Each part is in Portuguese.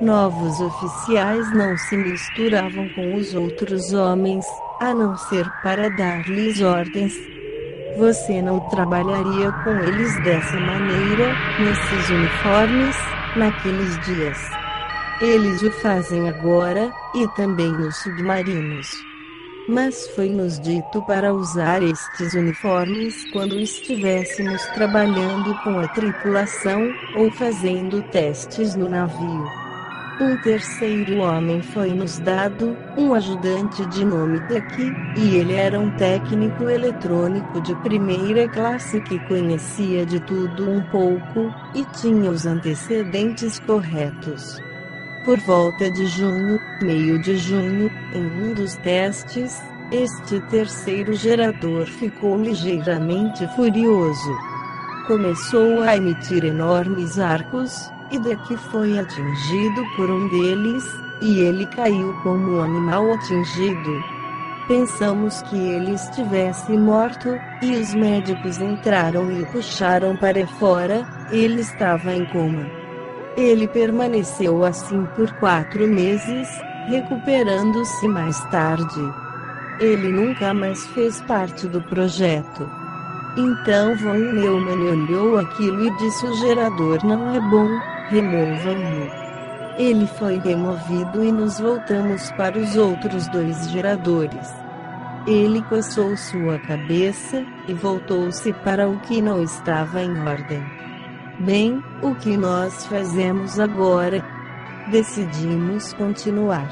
Novos oficiais não se misturavam com os outros homens, a não ser para dar-lhes ordens. Você não trabalharia com eles dessa maneira, nesses uniformes, naqueles dias. Eles o fazem agora, e também nos submarinos. Mas foi-nos dito para usar estes uniformes quando estivéssemos trabalhando com a tripulação, ou fazendo testes no navio. Um terceiro homem foi-nos dado, um ajudante de nome daqui, e ele era um técnico eletrônico de primeira classe que conhecia de tudo um pouco, e tinha os antecedentes corretos. Por volta de junho, meio de junho, em um dos testes, este terceiro gerador ficou ligeiramente furioso. Começou a emitir enormes arcos, e daqui foi atingido por um deles, e ele caiu como um animal atingido. Pensamos que ele estivesse morto, e os médicos entraram e o puxaram para fora, ele estava em coma. Ele permaneceu assim por quatro meses, recuperando-se mais tarde. Ele nunca mais fez parte do projeto. Então Von Neumann olhou aquilo e disse: O gerador não é bom, removam-no. Ele foi removido e nos voltamos para os outros dois geradores. Ele coçou sua cabeça e voltou-se para o que não estava em ordem. Bem, o que nós fazemos agora? Decidimos continuar.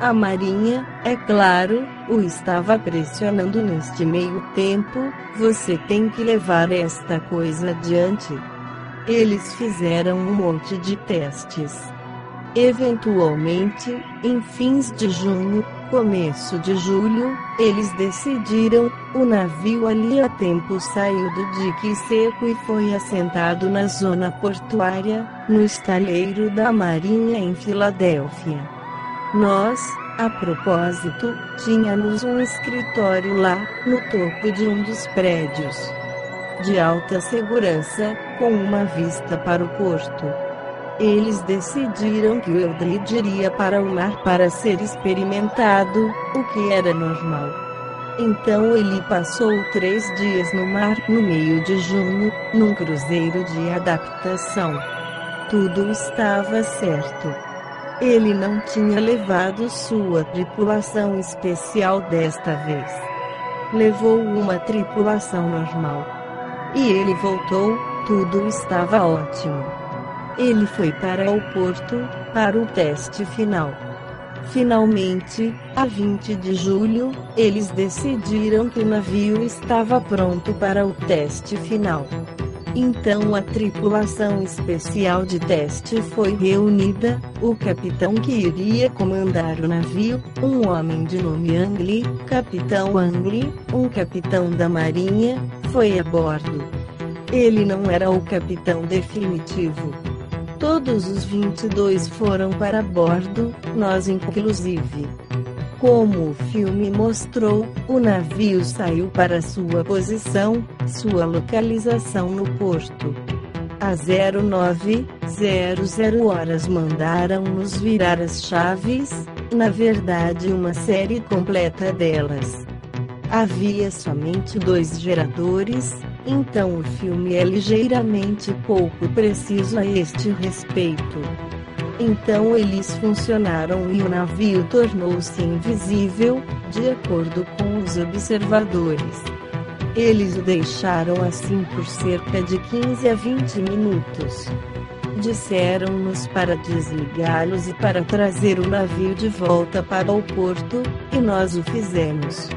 A Marinha, é claro, o estava pressionando neste meio tempo. Você tem que levar esta coisa adiante. Eles fizeram um monte de testes. Eventualmente, em fins de junho, começo de julho, eles decidiram, o navio ali a tempo saiu do dique seco e foi assentado na zona portuária, no estaleiro da Marinha em Filadélfia. Nós, a propósito, tínhamos um escritório lá, no topo de um dos prédios. De alta segurança, com uma vista para o porto. Eles decidiram que o Eldred iria para o mar para ser experimentado, o que era normal. Então ele passou três dias no mar no meio de junho, num cruzeiro de adaptação. Tudo estava certo. Ele não tinha levado sua tripulação especial desta vez. Levou uma tripulação normal. E ele voltou, tudo estava ótimo. Ele foi para o porto, para o teste final. Finalmente, a 20 de julho, eles decidiram que o navio estava pronto para o teste final. Então a tripulação especial de teste foi reunida, o capitão que iria comandar o navio, um homem de nome Angli, capitão Angli, um capitão da marinha, foi a bordo. Ele não era o capitão definitivo. Todos os 22 foram para bordo, nós inclusive. Como o filme mostrou, o navio saiu para sua posição, sua localização no porto. Às 0900 horas mandaram-nos virar as chaves, na verdade uma série completa delas. Havia somente dois geradores, então o filme é ligeiramente pouco preciso a este respeito. Então eles funcionaram e o navio tornou-se invisível, de acordo com os observadores. Eles o deixaram assim por cerca de 15 a 20 minutos. Disseram-nos para desligá-los e para trazer o navio de volta para o porto, e nós o fizemos.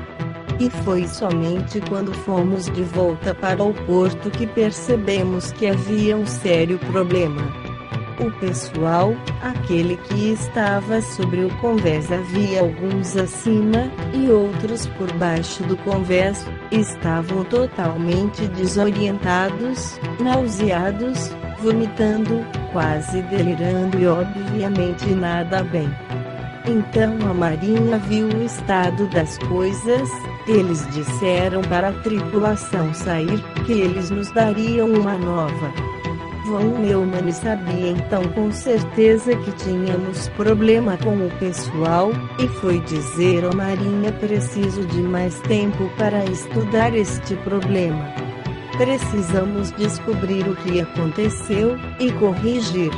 E foi somente quando fomos de volta para o porto que percebemos que havia um sério problema. O pessoal, aquele que estava sobre o convés havia alguns acima, e outros por baixo do convés, estavam totalmente desorientados, nauseados, vomitando, quase delirando e obviamente nada bem. Então a marinha viu o estado das coisas, eles disseram para a tripulação sair, que eles nos dariam uma nova Von Neumann sabia então com certeza que tínhamos problema com o pessoal, e foi dizer ao Marinha preciso de mais tempo para estudar este problema. Precisamos descobrir o que aconteceu, e corrigir.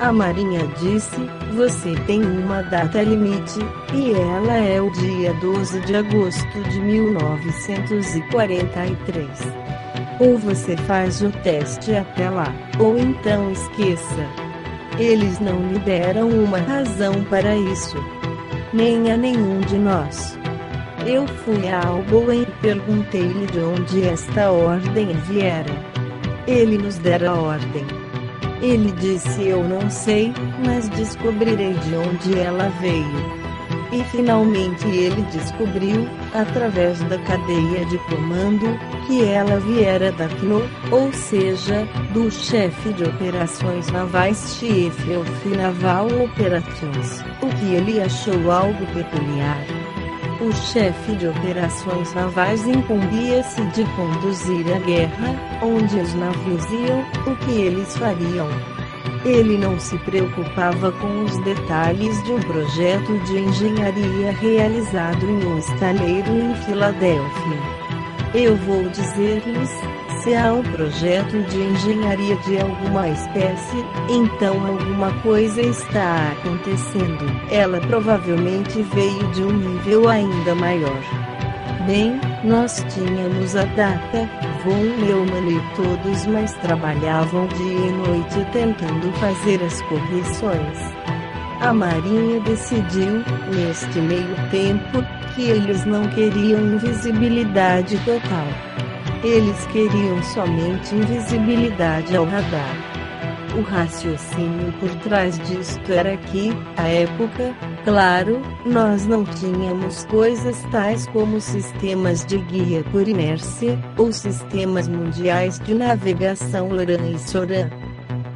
A Marinha disse: Você tem uma data limite, e ela é o dia 12 de agosto de 1943. Ou você faz o teste até lá, ou então esqueça. Eles não lhe deram uma razão para isso. Nem a nenhum de nós. Eu fui a Alboen e perguntei-lhe de onde esta ordem viera. Ele nos dera a ordem. Ele disse: Eu não sei, mas descobrirei de onde ela veio. E finalmente ele descobriu, através da cadeia de comando, que ela viera da CNO, ou seja, do chefe de operações navais Chief Naval Operations, o que ele achou algo peculiar. O chefe de operações navais incumbia-se de conduzir a guerra, onde os navios iam, o que eles fariam. Ele não se preocupava com os detalhes de um projeto de engenharia realizado em um estaleiro em Filadélfia. Eu vou dizer-lhes: se há um projeto de engenharia de alguma espécie, então alguma coisa está acontecendo. Ela provavelmente veio de um nível ainda maior. Bem, nós tínhamos a data, Von Neumann e todos mais trabalhavam dia e noite tentando fazer as correções. A Marinha decidiu, neste meio tempo, que eles não queriam invisibilidade total. Eles queriam somente invisibilidade ao radar. O raciocínio por trás disto era que, à época, claro, nós não tínhamos coisas tais como sistemas de guia por inércia, ou sistemas mundiais de navegação LoRaWAN e SORAN.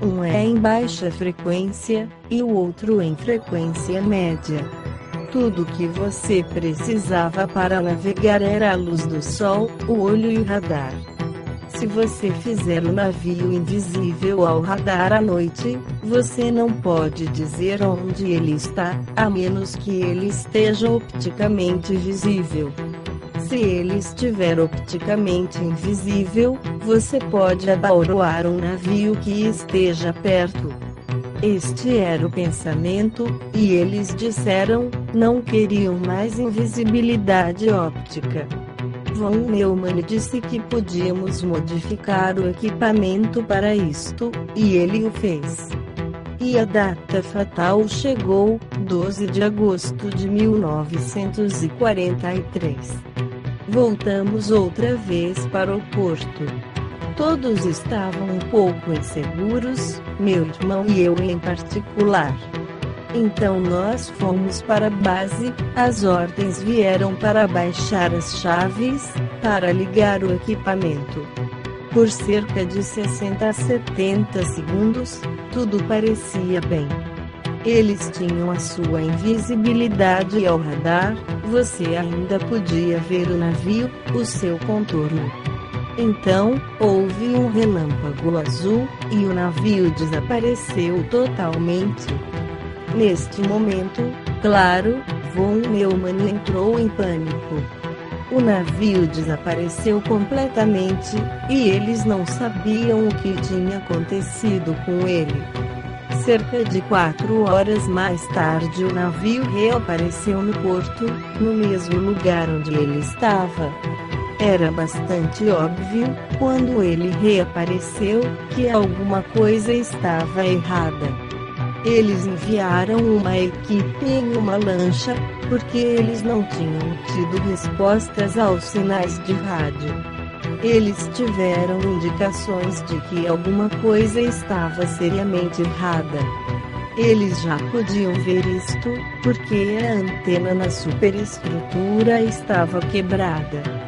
Um é em baixa frequência, e o outro em frequência média. Tudo o que você precisava para navegar era a luz do sol, o olho e o radar. Se você fizer o navio invisível ao radar à noite, você não pode dizer onde ele está, a menos que ele esteja opticamente visível. Se ele estiver opticamente invisível, você pode abauroar um navio que esteja perto. Este era o pensamento, e eles disseram: não queriam mais invisibilidade óptica. Von Neumann disse que podíamos modificar o equipamento para isto, e ele o fez. E a data fatal chegou, 12 de agosto de 1943. Voltamos outra vez para o porto. Todos estavam um pouco inseguros, meu irmão e eu em particular. Então nós fomos para a base, as ordens vieram para baixar as chaves, para ligar o equipamento. Por cerca de 60 a 70 segundos, tudo parecia bem. Eles tinham a sua invisibilidade ao radar, você ainda podia ver o navio, o seu contorno. Então, houve um relâmpago azul, e o navio desapareceu totalmente. Neste momento, claro, Von Neumann entrou em pânico. O navio desapareceu completamente, e eles não sabiam o que tinha acontecido com ele. Cerca de quatro horas mais tarde, o navio reapareceu no porto, no mesmo lugar onde ele estava. Era bastante óbvio, quando ele reapareceu, que alguma coisa estava errada. Eles enviaram uma equipe em uma lancha, porque eles não tinham tido respostas aos sinais de rádio. Eles tiveram indicações de que alguma coisa estava seriamente errada. Eles já podiam ver isto, porque a antena na superestrutura estava quebrada.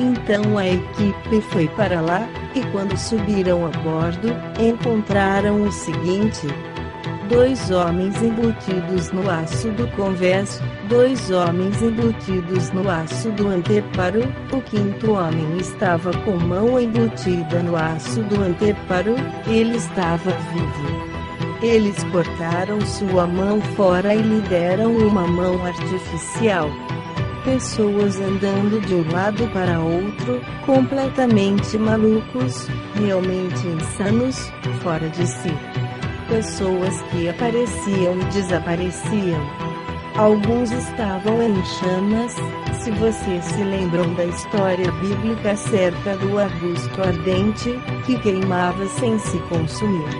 Então a equipe foi para lá, e quando subiram a bordo, encontraram o seguinte: dois homens embutidos no aço do convés, dois homens embutidos no aço do anteparo, o quinto homem estava com mão embutida no aço do anteparo, ele estava vivo. Eles cortaram sua mão fora e lhe deram uma mão artificial. Pessoas andando de um lado para outro, completamente malucos, realmente insanos, fora de si. Pessoas que apareciam e desapareciam. Alguns estavam em chamas, se vocês se lembram da história bíblica acerca do arbusto ardente, que queimava sem se consumir.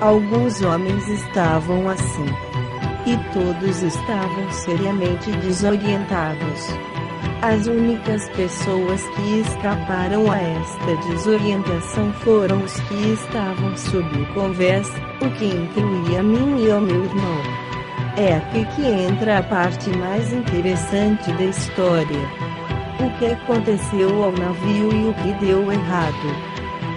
Alguns homens estavam assim. E todos estavam seriamente desorientados. As únicas pessoas que escaparam a esta desorientação foram os que estavam sob o convés, o que incluía mim e ao meu irmão. É aqui que entra a parte mais interessante da história. O que aconteceu ao navio e o que deu errado.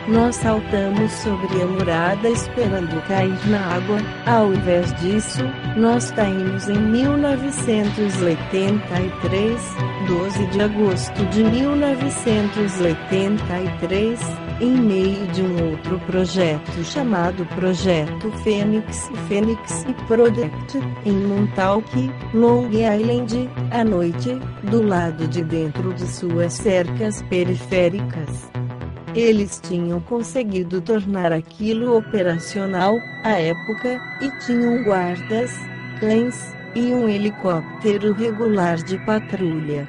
Nós saltamos sobre a murada esperando cair na água, ao invés disso, nós caímos em 1983, 12 de agosto de 1983, em meio de um outro projeto chamado Projeto Fênix Fênix Project, em Montauk, Long Island, à noite, do lado de dentro de suas cercas periféricas. Eles tinham conseguido tornar aquilo operacional, à época, e tinham guardas, cães, e um helicóptero regular de patrulha.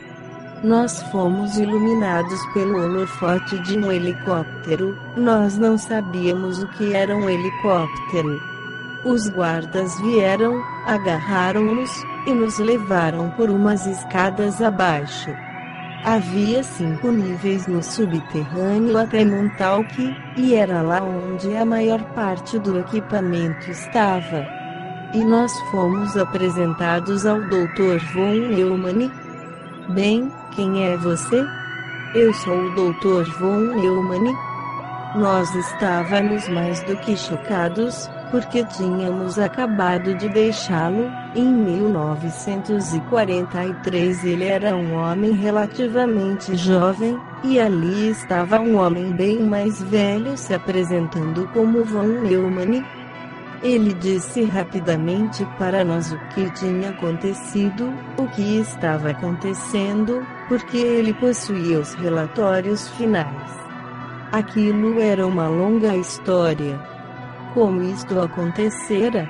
Nós fomos iluminados pelo holofote de um helicóptero, nós não sabíamos o que era um helicóptero. Os guardas vieram, agarraram-nos, e nos levaram por umas escadas abaixo. Havia cinco níveis no subterrâneo até Montauk, e era lá onde a maior parte do equipamento estava. E nós fomos apresentados ao Dr. Von Neumann. Bem, quem é você? Eu sou o Dr. Von Neumann. Nós estávamos mais do que chocados, porque tínhamos acabado de deixá-lo. Em 1943 ele era um homem relativamente jovem, e ali estava um homem bem mais velho se apresentando como Von Neumann. Ele disse rapidamente para nós o que tinha acontecido, o que estava acontecendo, porque ele possuía os relatórios finais. Aquilo era uma longa história como isto acontecera.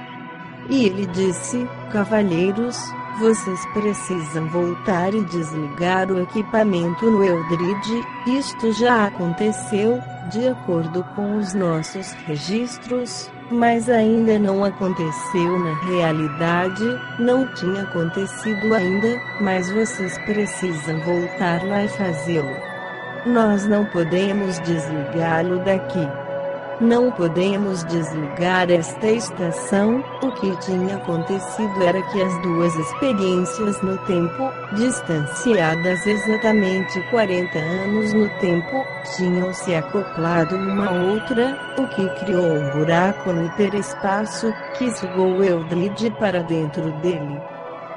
E ele disse: Cavalheiros, vocês precisam voltar e desligar o equipamento no Eldrid. Isto já aconteceu, de acordo com os nossos registros, mas ainda não aconteceu na realidade, não tinha acontecido ainda, mas vocês precisam voltar lá e fazê-lo. Nós não podemos desligá-lo daqui. Não podemos desligar esta estação. O que tinha acontecido era que as duas experiências no tempo, distanciadas exatamente 40 anos no tempo, tinham se acoplado uma à outra, o que criou um buraco no hiperespaço que sugou Eldrid para dentro dele.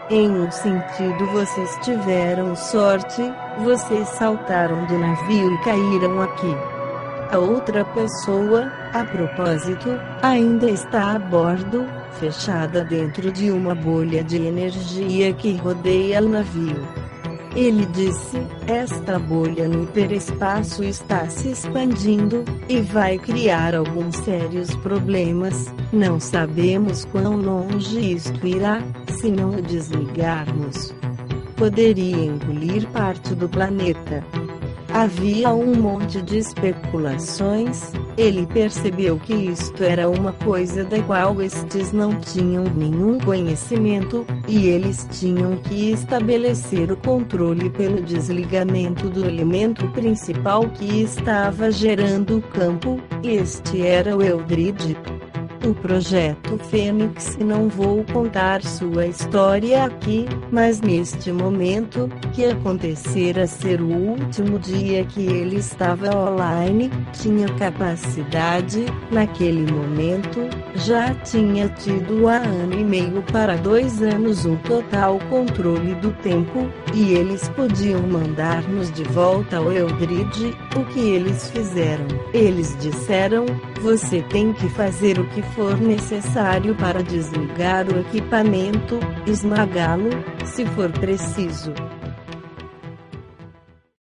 Em um sentido, vocês tiveram sorte, vocês saltaram do navio e caíram aqui. A outra pessoa, a propósito, ainda está a bordo, fechada dentro de uma bolha de energia que rodeia o navio. Ele disse: Esta bolha no hiperespaço está se expandindo, e vai criar alguns sérios problemas. Não sabemos quão longe isto irá, se não o desligarmos. Poderia engolir parte do planeta. Havia um monte de especulações. Ele percebeu que isto era uma coisa da qual estes não tinham nenhum conhecimento, e eles tinham que estabelecer o controle pelo desligamento do elemento principal que estava gerando o campo, este era o Eldrid. O projeto Fênix. Não vou contar sua história aqui, mas neste momento, que acontecera ser o último dia que ele estava online, tinha capacidade, naquele momento, já tinha tido há ano e meio para dois anos um total controle do tempo, e eles podiam mandar-nos de volta ao Eldrid, o que eles fizeram. Eles disseram: você tem que fazer o que for necessário para desligar o equipamento, esmagá-lo, se for preciso.